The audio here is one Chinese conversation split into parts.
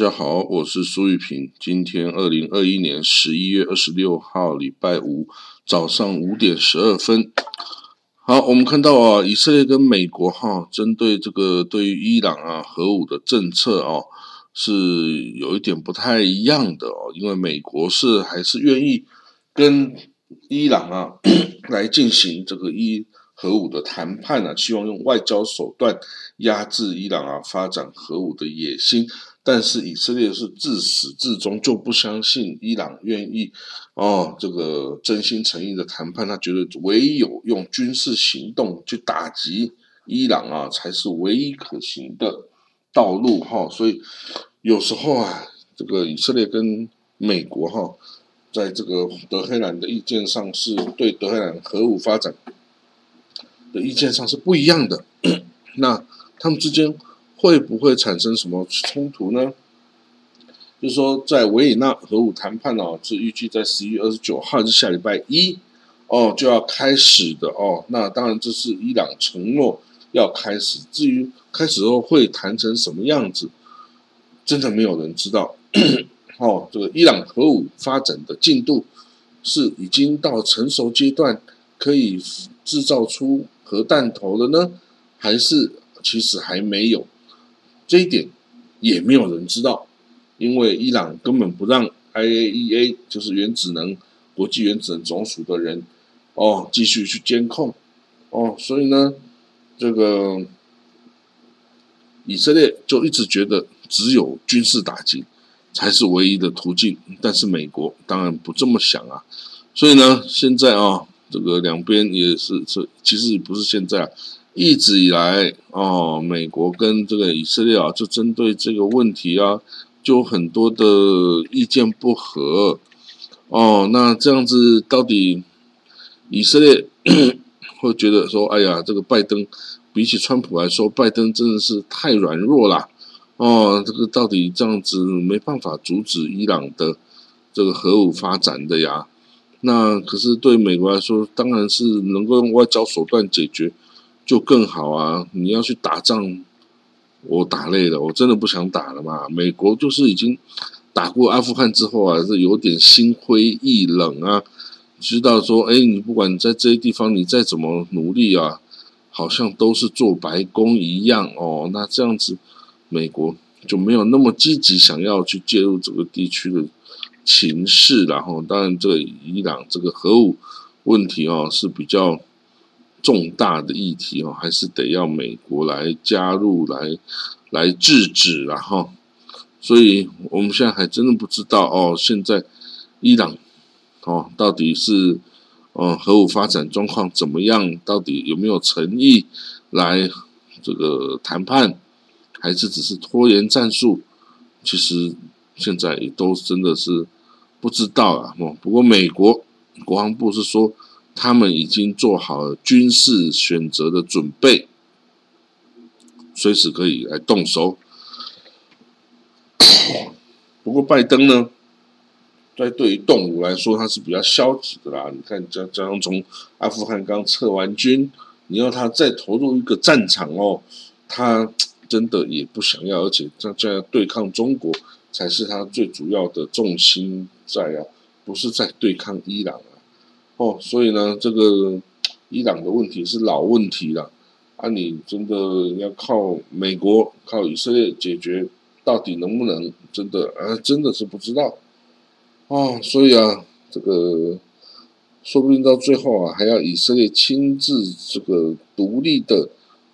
大家好，我是苏玉平。今天二零二一年十一月二十六号，礼拜五早上五点十二分。好，我们看到啊，以色列跟美国哈，针对这个对于伊朗啊核武的政策啊，是有一点不太一样的哦。因为美国是还是愿意跟伊朗啊来进行这个伊核武的谈判啊，希望用外交手段压制伊朗啊发展核武的野心。但是以色列是自始至终就不相信伊朗愿意哦，这个真心诚意的谈判，他觉得唯有用军事行动去打击伊朗啊，才是唯一可行的道路哈。所以有时候啊，这个以色列跟美国哈，在这个德黑兰的意见上，是对德黑兰核武发展的意见上是不一样的。那他们之间。会不会产生什么冲突呢？就是说，在维也纳核武谈判哦，是预计在十一月二十九号，是下礼拜一哦就要开始的哦。那当然，这是伊朗承诺要开始。至于开始后会谈成什么样子，真的没有人知道。哦，这个伊朗核武发展的进度是已经到成熟阶段，可以制造出核弹头了呢，还是其实还没有？这一点也没有人知道，因为伊朗根本不让 IAEA，就是原子能国际原子能总署的人哦继续去监控。哦，所以呢，这个以色列就一直觉得只有军事打击才是唯一的途径，但是美国当然不这么想啊，所以呢，现在啊，这个两边也是是其实不是现在。一直以来，哦，美国跟这个以色列啊，就针对这个问题啊，就很多的意见不合。哦，那这样子到底以色列 会觉得说，哎呀，这个拜登比起川普来说，拜登真的是太软弱了。哦，这个到底这样子没办法阻止伊朗的这个核武发展的呀？那可是对美国来说，当然是能够用外交手段解决。就更好啊！你要去打仗，我打累了，我真的不想打了嘛。美国就是已经打过阿富汗之后啊，是有点心灰意冷啊。知道说，哎，你不管在这些地方，你再怎么努力啊，好像都是做白工一样哦。那这样子，美国就没有那么积极想要去介入这个地区的情势。然后，当然，这个伊朗这个核武问题哦是比较。重大的议题哦，还是得要美国来加入来来制止，然后，所以我们现在还真的不知道哦，现在伊朗哦到底是哦核武发展状况怎么样？到底有没有诚意来这个谈判，还是只是拖延战术？其实现在也都真的是不知道啊。哦，不过美国国防部是说。他们已经做好了军事选择的准备，随时可以来动手。不过拜登呢，在对于动武来说，他是比较消极的啦。你看，加加上从阿富汗刚撤完军，你要他再投入一个战场哦，他真的也不想要，而且这这样对抗中国才是他最主要的重心在啊，不是在对抗伊朗啊。哦，所以呢，这个伊朗的问题是老问题了啊！你真的要靠美国、靠以色列解决，到底能不能？真的啊，真的是不知道哦。所以啊，这个说不定到最后啊，还要以色列亲自这个独立的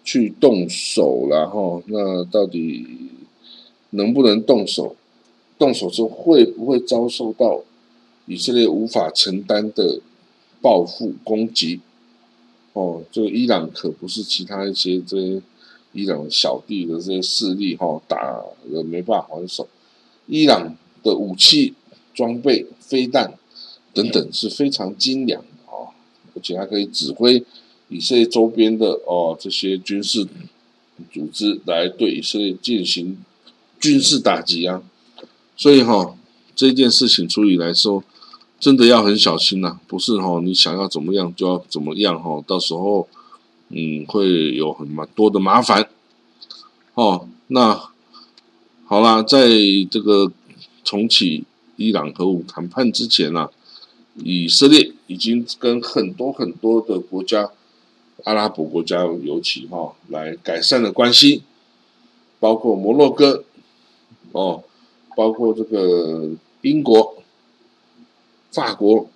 去动手了哈。那到底能不能动手？动手之后会不会遭受到以色列无法承担的？报复攻击，哦，这个伊朗可不是其他一些这些伊朗小弟的这些势力哈，打了没办法还手。伊朗的武器装备、飞弹等等是非常精良的哦，而且还可以指挥以色列周边的哦这些军事组织来对以色列进行军事打击啊。所以哈，这件事情处理来说。真的要很小心呐，不是哈？你想要怎么样就要怎么样哈，到时候嗯会有很蛮多的麻烦哦。那好啦，在这个重启伊朗核武谈判之前呢，以色列已经跟很多很多的国家，阿拉伯国家尤其哈，来改善了关系，包括摩洛哥，哦，包括这个英国、法国，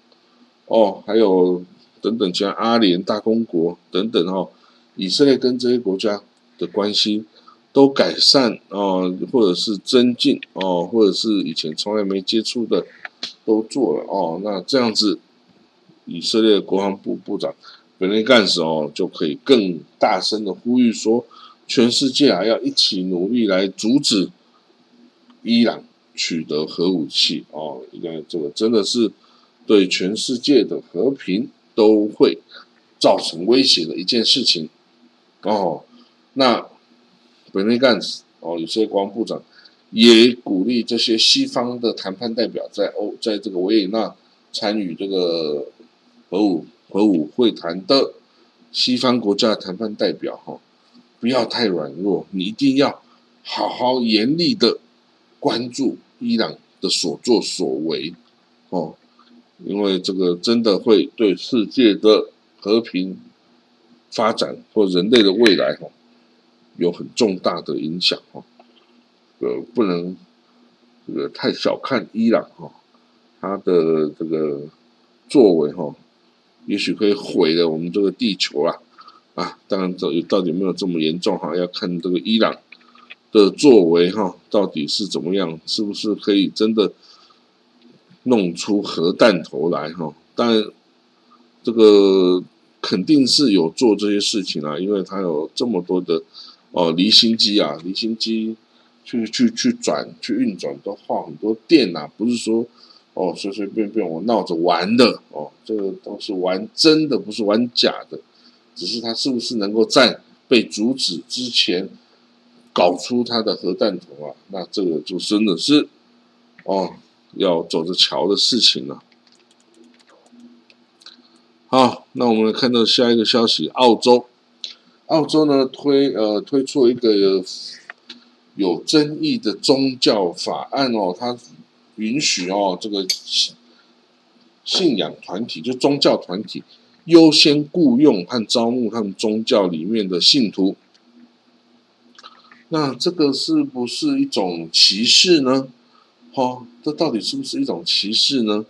哦，还有等等像阿联大公国等等哦，以色列跟这些国家的关系。都改善哦，或者是增进哦，或者是以前从来没接触的都做了哦。那这样子，以色列国防部部长本内干什哦，就可以更大声的呼吁说，全世界啊要一起努力来阻止伊朗取得核武器哦。应该这个真的是对全世界的和平都会造成威胁的一件事情哦。那。本内干子哦，有些国防部长也鼓励这些西方的谈判代表在欧在这个维也纳参与这个核武核武会谈的西方国家谈判代表哈，不要太软弱，你一定要好好严厉的关注伊朗的所作所为哦，因为这个真的会对世界的和平发展或人类的未来哈。有很重大的影响哈，呃，不能这个太小看伊朗哈，他的这个作为哈，也许可以毁了我们这个地球啊啊！当然，这到底没有这么严重哈，要看这个伊朗的作为哈，到底是怎么样，是不是可以真的弄出核弹头来哈？当然，这个肯定是有做这些事情啊，因为他有这么多的。哦，离心机啊，离心机去去去转去运转都耗很多电呐，不是说哦随随便便我闹着玩的哦，这个都是玩真的，不是玩假的，只是他是不是能够在被阻止之前搞出他的核弹头啊？那这个就真的是哦要走着瞧的事情了。好，那我们来看到下一个消息，澳洲。澳洲呢推呃推出一个有争议的宗教法案哦，它允许哦这个信仰团体就宗教团体优先雇佣和招募他们宗教里面的信徒。那这个是不是一种歧视呢？哦，这到底是不是一种歧视呢？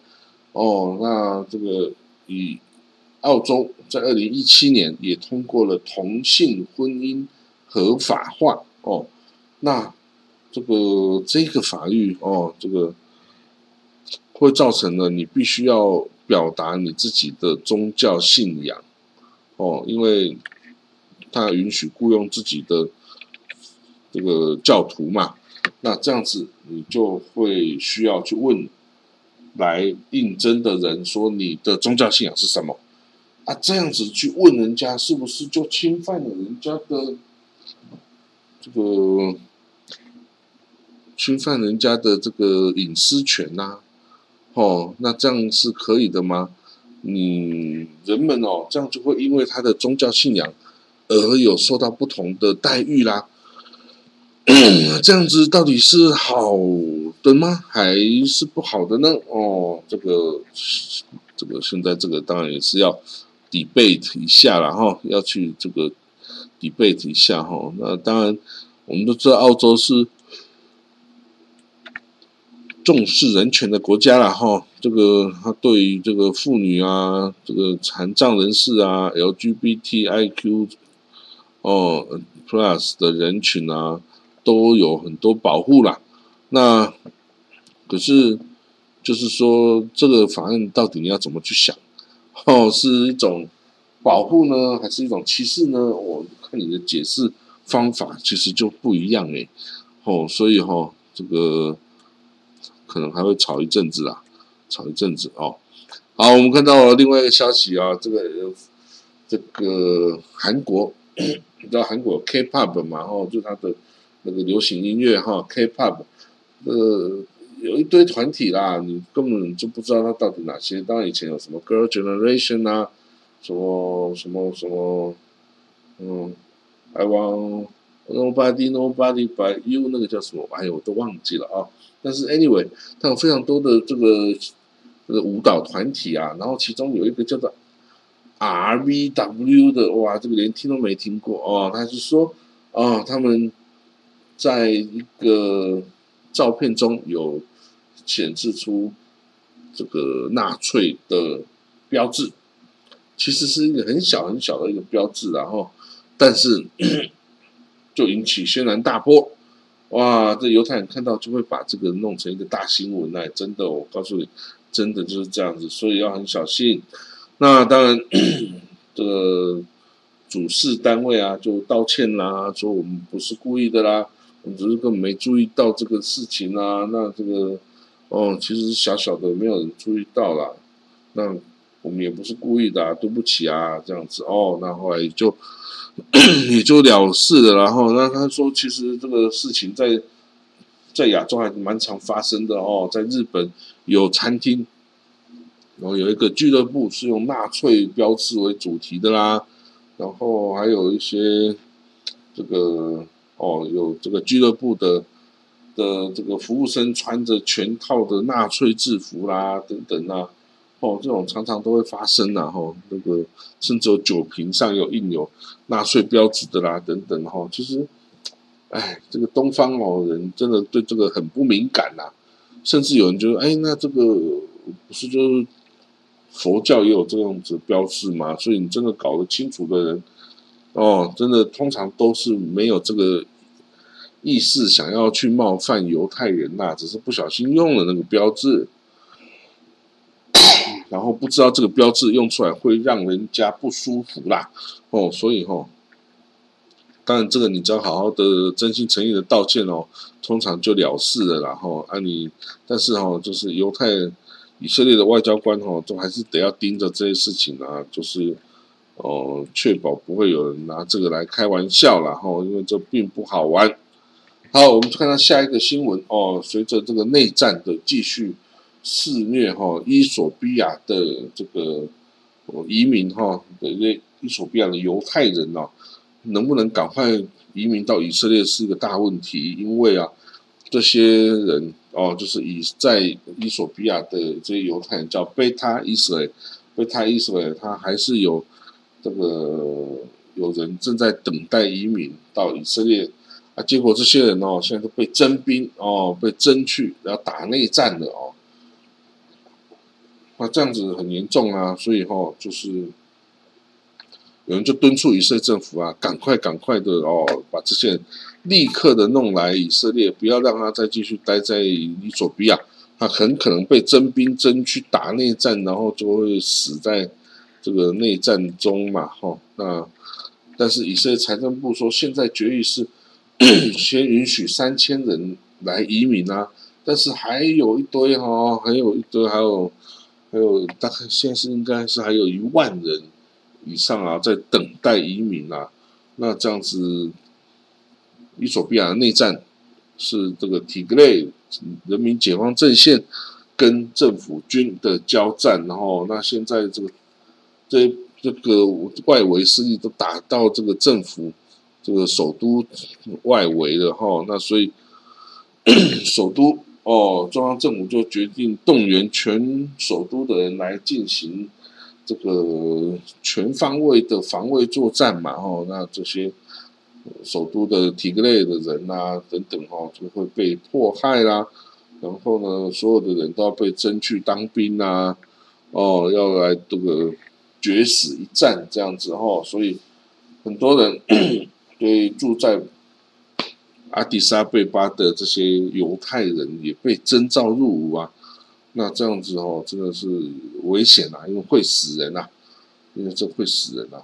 哦，那这个以。澳洲在二零一七年也通过了同性婚姻合法化哦，那这个这个法律哦，这个会造成了你必须要表达你自己的宗教信仰哦，因为他允许雇佣自己的这个教徒嘛，那这样子你就会需要去问来应征的人说你的宗教信仰是什么。啊，这样子去问人家，是不是就侵犯了人家的这个侵犯人家的这个隐私权呐？哦，那这样是可以的吗？你人们哦，这样就会因为他的宗教信仰而有受到不同的待遇啦。这样子到底是好的吗？还是不好的呢？哦，这个这个现在这个当然也是要。debate 一下了哈要去这个 debate 一下哈。那当然，我们都知道澳洲是重视人权的国家了哈。这个他对于这个妇女啊，这个残障人士啊，LGBTIQ 哦 plus 的人群啊，都有很多保护啦。那可是就是说，这个法案到底你要怎么去想？哦，是一种保护呢，还是一种歧视呢？我看你的解释方法其实就不一样诶。哦，所以哈，这个可能还会吵一阵子啊，吵一阵子哦。好，我们看到另外一个消息啊，这个这个韩国，你知道韩国 K-pop 嘛？哦，就它的那个流行音乐哈，K-pop，呃。有一堆团体啦，你根本就不知道它到底哪些。当然以前有什么 Girl Generation 啊，什么什么什么，嗯，I want Nobody Nobody but You 那个叫什么？哎呦，我都忘记了啊。但是 Anyway，它有非常多的这个这个舞蹈团体啊，然后其中有一个叫做 RVW 的，哇，这个连听都没听过哦。他是说，哦，他们在一个照片中有显示出这个纳粹的标志，其实是一个很小很小的一个标志，然后但是 就引起轩然大波。哇，这犹太人看到就会把这个弄成一个大新闻哎，真的，我告诉你，真的就是这样子，所以要很小心。那当然，这个主事单位啊，就道歉啦，说我们不是故意的啦，我只是根本没注意到这个事情啊。那这个，哦，其实小小的没有人注意到啦，那我们也不是故意的，对不起啊，这样子哦。那后来就。也就了事了，然后那他说，其实这个事情在在亚洲还是蛮常发生的哦，在日本有餐厅，然后有一个俱乐部是用纳粹标志为主题的啦，然后还有一些这个哦，有这个俱乐部的的这个服务生穿着全套的纳粹制服啦，等等啊。哦，这种常常都会发生呐，哈，那个甚至有酒瓶上有印有纳粹标志的啦，等等，哈，其实，哎，这个东方哦人真的对这个很不敏感呐，甚至有人就说，哎，那这个不是就是佛教也有这样子标志吗？所以你真的搞得清楚的人，哦，真的通常都是没有这个意识想要去冒犯犹太人呐，只是不小心用了那个标志。然后不知道这个标志用出来会让人家不舒服啦，哦，所以哈，当然这个你只要好好的真心诚意的道歉哦，通常就了事了。然后啊你，但是哈，就是犹太以色列的外交官哈，都还是得要盯着这些事情啊，就是哦，确保不会有人拿这个来开玩笑了哈，因为这并不好玩。好，我们看到下一个新闻哦，随着这个内战的继续。肆虐哈，伊索比亚的这个移民哈的伊伊索比亚的犹太人哦，能不能赶快移民到以色列是一个大问题，因为啊，这些人哦，就是以在伊索比亚的这些犹太人叫贝塔伊斯雷，贝塔伊斯雷，他还是有这个有人正在等待移民到以色列结果这些人哦，现在都被征兵哦，被征去然后打内战了哦。那这样子很严重啊，所以哈，就是有人就敦促以色列政府啊，赶快赶快的哦，把这些人立刻的弄来以色列，不要让他再继续待在伊索比亚，他很可能被征兵征去打内战，然后就会死在这个内战中嘛，哈。那但是以色列财政部说，现在决议是 先允许三千人来移民啊，但是还有一堆哈，还有一堆还有。还有大概现在是应该是还有一万人以上啊，在等待移民啊。那这样子，伊索比亚的内战是这个提格雷人民解放阵线跟政府军的交战，然后那现在这个这这个外围势力都打到这个政府这个首都外围的哈，那所以 首都。哦，中央政府就决定动员全首都的人来进行这个全方位的防卫作战嘛？哦，那这些首都的体格类的人啊，等等，哈，就会被迫害啦。然后呢，所有的人都要被征去当兵啊，哦，要来这个决死一战这样子，哈。所以很多人对住在。阿迪沙贝巴的这些犹太人也被征召入伍啊，那这样子哦，真的是危险啊，因为会死人呐，因为这会死人呐。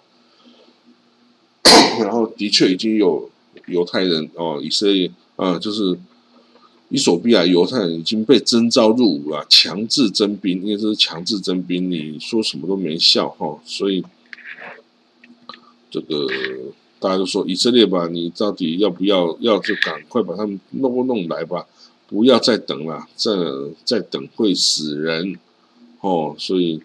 然后的确已经有犹太人哦，以色列啊，就是伊索比亚犹太人已经被征召入伍了，强制征兵，因为这是强制征兵，你说什么都没效哈，所以这个。大家都说以色列吧，你到底要不要？要就赶快把他们弄弄来吧，不要再等了，再再等会死人哦。所以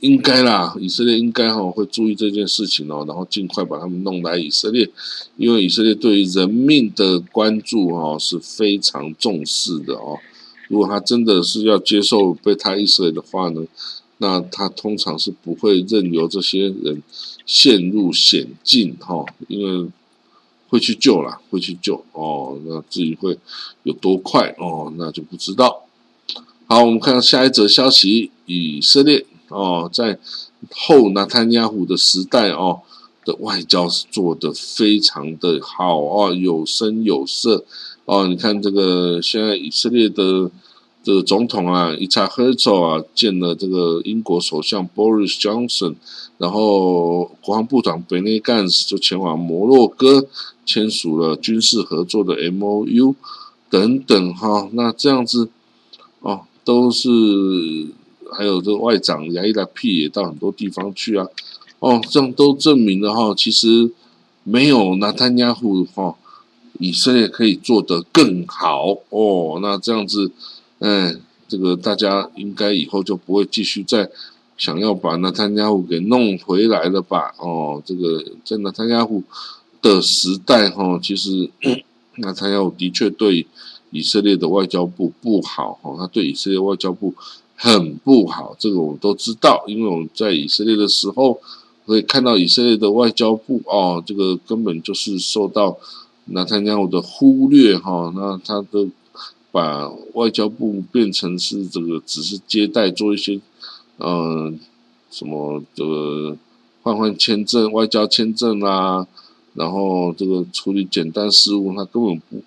应该啦，以色列应该哈会注意这件事情哦，然后尽快把他们弄来以色列，因为以色列对于人命的关注哈是非常重视的哦。如果他真的是要接受被他以色列的话呢，那他通常是不会任由这些人陷入险境哈，因为会去救啦，会去救哦。那至于会有多快哦，那就不知道。好，我们看下一则消息，以色列。哦，在后纳坦亚胡的时代哦，的外交是做的非常的好啊，有声有色哦。你看这个现在以色列的这个总统啊，伊查赫佐啊，见了这个英国首相 Boris Johnson，然后国防部长 Benny Gantz 就前往摩洛哥签署了军事合作的 M O U 等等哈。那这样子哦，都是。还有这个外长亚伊拉皮也到很多地方去啊，哦，这样都证明了哈，其实没有拿坦亚胡哈，以色列可以做得更好哦。那这样子，嗯，这个大家应该以后就不会继续再想要把拿坦亚胡给弄回来了吧？哦，这个在拿坦亚胡的时代哈，其实拿坦亚胡的确对以色列的外交部不好哈，他对以色列外交部。很不好，这个我们都知道，因为我们在以色列的时候，可以看到以色列的外交部哦，这个根本就是受到纳坦亚胡的忽略哈，那他的把外交部变成是这个只是接待做一些嗯什么这个换换签证、外交签证啊，然后这个处理简单事务，他根本不。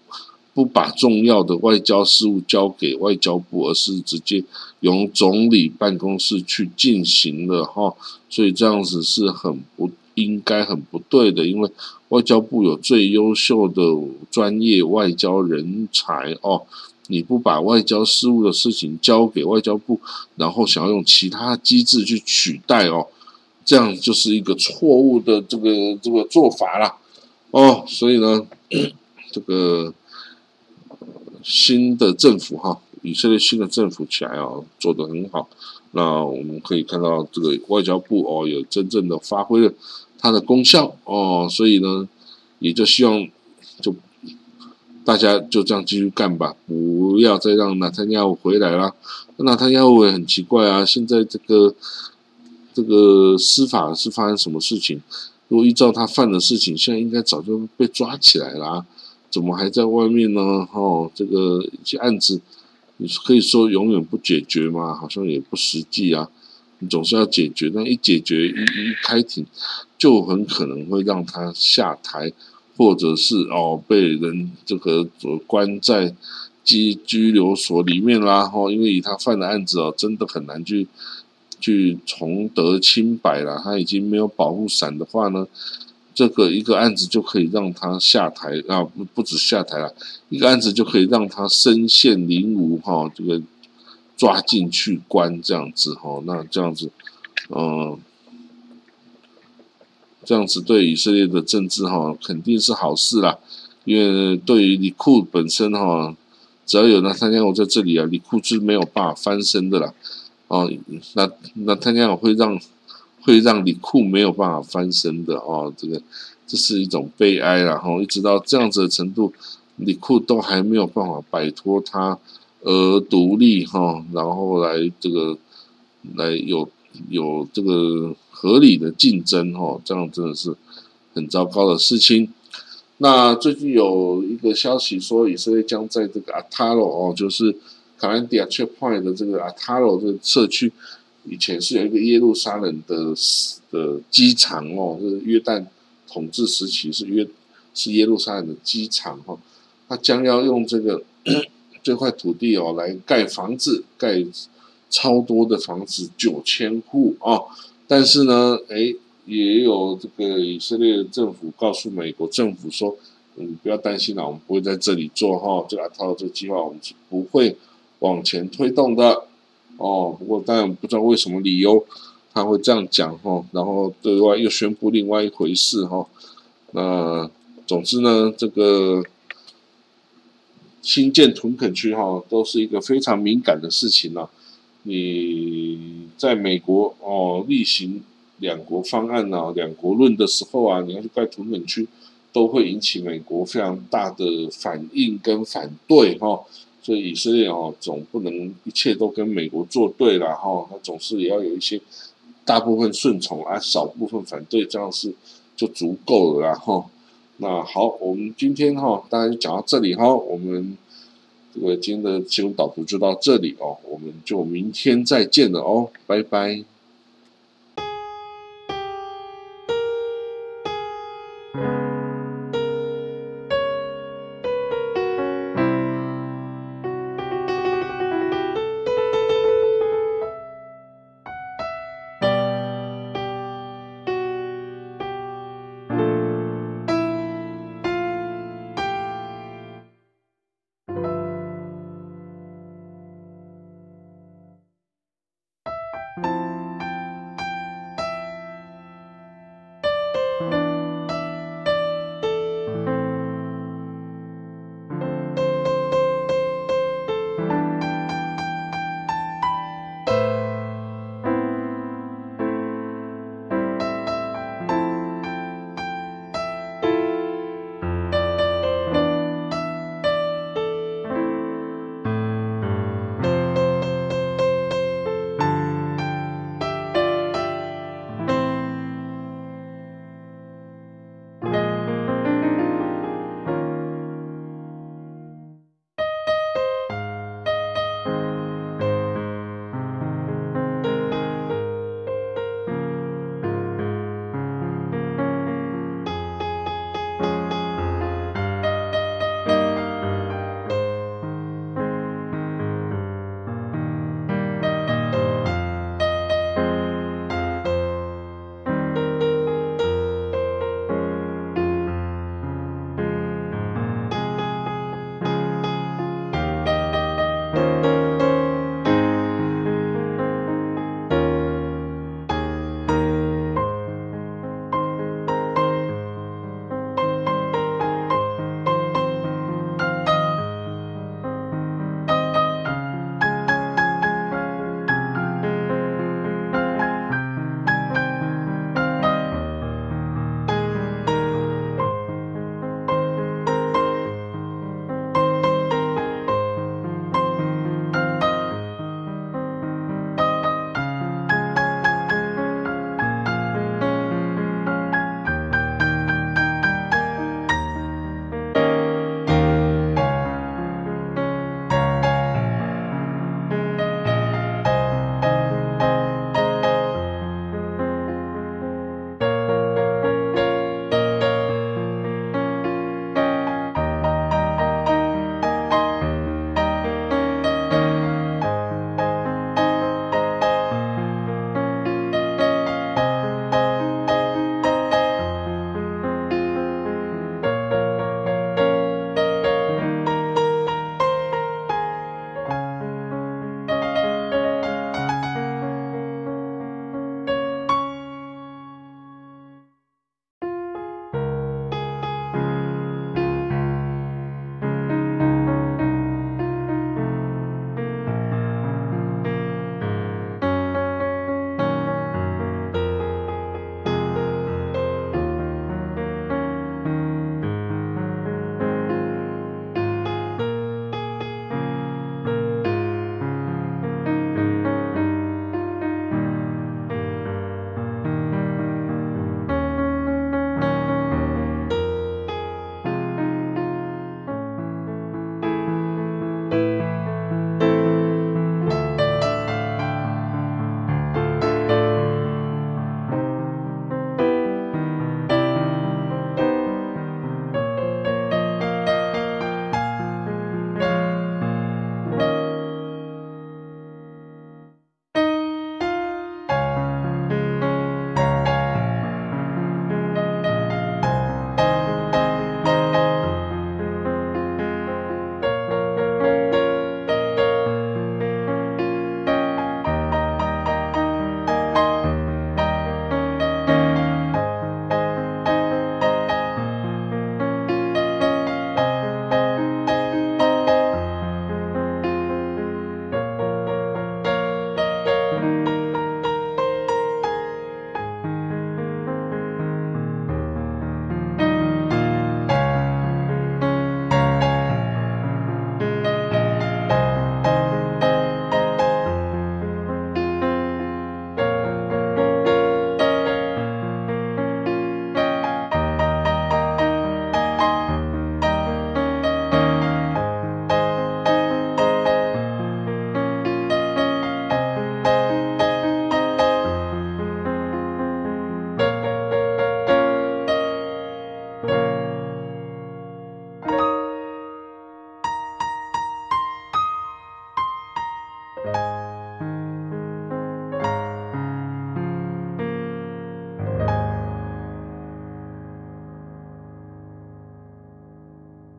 不把重要的外交事务交给外交部，而是直接由总理办公室去进行了哈，所以这样子是很不应该、很不对的。因为外交部有最优秀的专业外交人才哦，你不把外交事务的事情交给外交部，然后想要用其他机制去取代哦，这样就是一个错误的这个这个做法啦。哦。所以呢，这个。新的政府哈，以色列新的政府起来哦，做得很好。那我们可以看到这个外交部哦，有真正的发挥了它的功效哦。所以呢，也就希望就大家就这样继续干吧，不要再让纳坦亚胡回来了。纳坦亚胡也很奇怪啊，现在这个这个司法是发生什么事情？如果依照他犯的事情，现在应该早就被抓起来了。怎么还在外面呢？哦，这个一些案子，你可以说永远不解决吗？好像也不实际啊。你总是要解决，但一解决一一开庭，就很可能会让他下台，或者是哦被人这个关在拘拘留所里面啦。哦，因为以他犯的案子哦，真的很难去去重得清白了。他已经没有保护伞的话呢？这个一个案子就可以让他下台啊，不不止下台了，一个案子就可以让他身陷囹圄哈，这个抓进去关这样子哈，那这样子，嗯，这样子对以色列的政治哈肯定是好事啦，因为对于李库本身哈，只要有那他家我在这里啊，李库是没有办法翻身的啦，哦，那那他家我会让。会让李库没有办法翻身的哦，这个这是一种悲哀，然后一直到这样子的程度，李库都还没有办法摆脱他而独立哈，然后来这个来有有这个合理的竞争哦，这样真的是很糟糕的事情。那最近有一个消息说，以色列将在这个阿塔罗哦，就是卡兰迪亚 checkpoint 的这个阿塔罗这个社区。以前是有一个耶路撒冷的的机场哦，是约旦统治时期是约是耶路撒冷的机场哈，他将要用这个 这块土地哦来盖房子，盖超多的房子九千户啊，但是呢，哎，也有这个以色列政府告诉美国政府说，嗯，不要担心啦，我们不会在这里做哈，这个套这个计划我们是不会往前推动的。哦，不过当然不知道为什么理由他会这样讲哈，然后对外又宣布另外一回事哈。那总之呢，这个新建屯垦区哈，都是一个非常敏感的事情了。你在美国哦例行两国方案啊、两国论的时候啊，你要去盖图门区，都会引起美国非常大的反应跟反对哈。所以以色列哦，总不能一切都跟美国作对了哈，他总是也要有一些大部分顺从啊，少部分反对，这样是就足够了哈。那好，我们今天哈，大概就讲到这里哈，我们我今天的新闻导读就到这里哦，我们就明天再见了哦，拜拜。